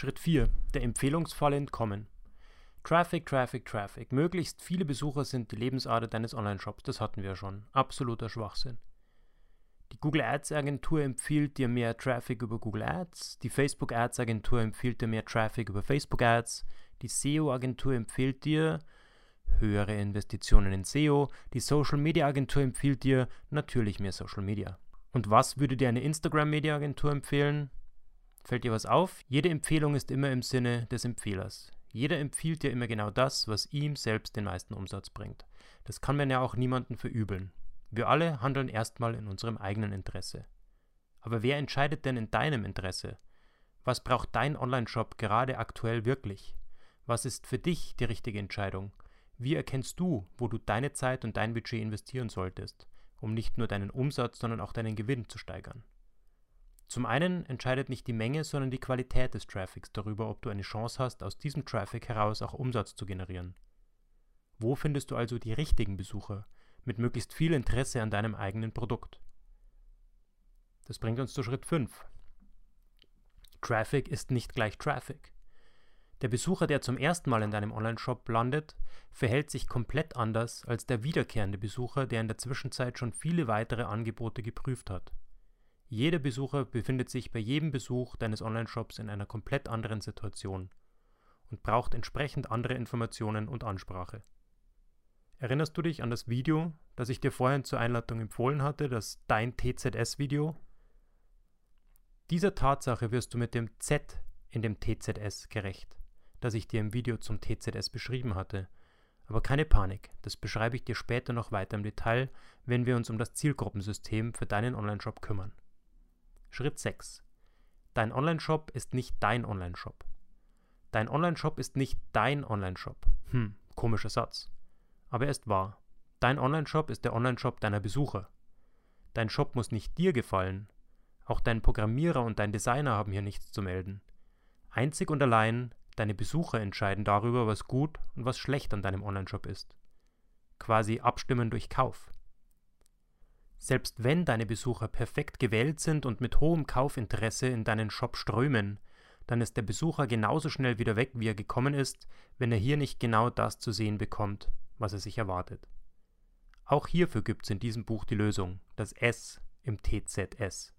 Schritt 4. Der Empfehlungsfalle entkommen. Traffic, Traffic, Traffic. Möglichst viele Besucher sind die Lebensader deines Online-Shops. Das hatten wir schon. Absoluter Schwachsinn. Die Google Ads Agentur empfiehlt dir mehr Traffic über Google Ads. Die Facebook Ads Agentur empfiehlt dir mehr Traffic über Facebook Ads. Die SEO Agentur empfiehlt dir höhere Investitionen in SEO. Die Social Media Agentur empfiehlt dir natürlich mehr Social Media. Und was würde dir eine Instagram Media Agentur empfehlen? Fällt dir was auf? Jede Empfehlung ist immer im Sinne des Empfehlers. Jeder empfiehlt dir immer genau das, was ihm selbst den meisten Umsatz bringt. Das kann man ja auch niemandem verübeln. Wir alle handeln erstmal in unserem eigenen Interesse. Aber wer entscheidet denn in deinem Interesse? Was braucht dein Online-Shop gerade aktuell wirklich? Was ist für dich die richtige Entscheidung? Wie erkennst du, wo du deine Zeit und dein Budget investieren solltest, um nicht nur deinen Umsatz, sondern auch deinen Gewinn zu steigern? Zum einen entscheidet nicht die Menge, sondern die Qualität des Traffics darüber, ob du eine Chance hast, aus diesem Traffic heraus auch Umsatz zu generieren. Wo findest du also die richtigen Besucher mit möglichst viel Interesse an deinem eigenen Produkt? Das bringt uns zu Schritt 5. Traffic ist nicht gleich Traffic. Der Besucher, der zum ersten Mal in deinem Online-Shop landet, verhält sich komplett anders als der wiederkehrende Besucher, der in der Zwischenzeit schon viele weitere Angebote geprüft hat. Jeder Besucher befindet sich bei jedem Besuch deines Online-Shops in einer komplett anderen Situation und braucht entsprechend andere Informationen und Ansprache. Erinnerst du dich an das Video, das ich dir vorhin zur Einladung empfohlen hatte, das Dein TZS-Video? Dieser Tatsache wirst du mit dem Z in dem TZS gerecht, das ich dir im Video zum TZS beschrieben hatte. Aber keine Panik, das beschreibe ich dir später noch weiter im Detail, wenn wir uns um das Zielgruppensystem für deinen Online-Shop kümmern. Schritt 6. Dein Online-Shop ist nicht dein Online-Shop. Dein Online-Shop ist nicht dein Online-Shop. Hm, komischer Satz. Aber er ist wahr. Dein Online-Shop ist der Online-Shop deiner Besucher. Dein Shop muss nicht dir gefallen. Auch dein Programmierer und dein Designer haben hier nichts zu melden. Einzig und allein deine Besucher entscheiden darüber, was gut und was schlecht an deinem Online-Shop ist. Quasi abstimmen durch Kauf. Selbst wenn deine Besucher perfekt gewählt sind und mit hohem Kaufinteresse in deinen Shop strömen, dann ist der Besucher genauso schnell wieder weg, wie er gekommen ist, wenn er hier nicht genau das zu sehen bekommt, was er sich erwartet. Auch hierfür gibt es in diesem Buch die Lösung, das S im TZS,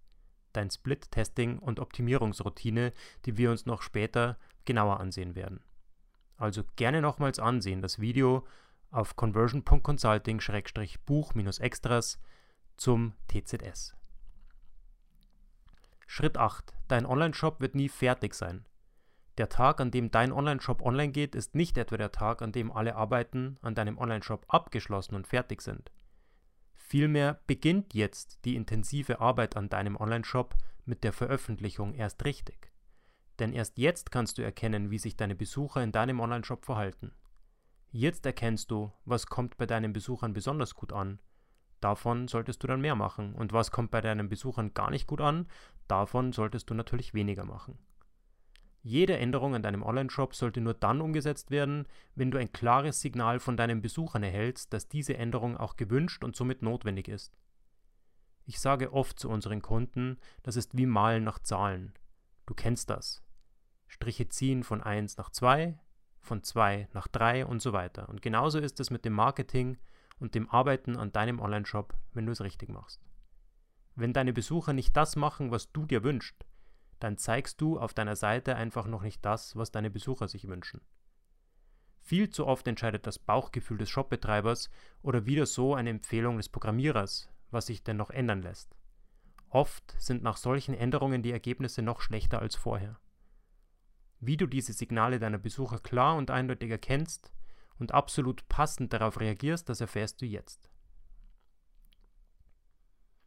dein Split-Testing und Optimierungsroutine, die wir uns noch später genauer ansehen werden. Also gerne nochmals ansehen, das Video auf conversion.consulting-buch-extras zum TZS. Schritt 8. Dein Online-Shop wird nie fertig sein. Der Tag, an dem dein Online-Shop online geht, ist nicht etwa der Tag, an dem alle Arbeiten an deinem Online-Shop abgeschlossen und fertig sind. Vielmehr beginnt jetzt die intensive Arbeit an deinem Online-Shop mit der Veröffentlichung erst richtig. Denn erst jetzt kannst du erkennen, wie sich deine Besucher in deinem Online-Shop verhalten. Jetzt erkennst du, was kommt bei deinen Besuchern besonders gut an Davon solltest du dann mehr machen. Und was kommt bei deinen Besuchern gar nicht gut an? Davon solltest du natürlich weniger machen. Jede Änderung an deinem Online-Shop sollte nur dann umgesetzt werden, wenn du ein klares Signal von deinen Besuchern erhältst, dass diese Änderung auch gewünscht und somit notwendig ist. Ich sage oft zu unseren Kunden, das ist wie Malen nach Zahlen. Du kennst das. Striche ziehen von 1 nach 2, von 2 nach 3 und so weiter. Und genauso ist es mit dem Marketing, und dem Arbeiten an deinem Online-Shop, wenn du es richtig machst. Wenn deine Besucher nicht das machen, was du dir wünschst, dann zeigst du auf deiner Seite einfach noch nicht das, was deine Besucher sich wünschen. Viel zu oft entscheidet das Bauchgefühl des Shopbetreibers oder wieder so eine Empfehlung des Programmierers, was sich denn noch ändern lässt. Oft sind nach solchen Änderungen die Ergebnisse noch schlechter als vorher. Wie du diese Signale deiner Besucher klar und eindeutig erkennst, und absolut passend darauf reagierst, das erfährst du jetzt.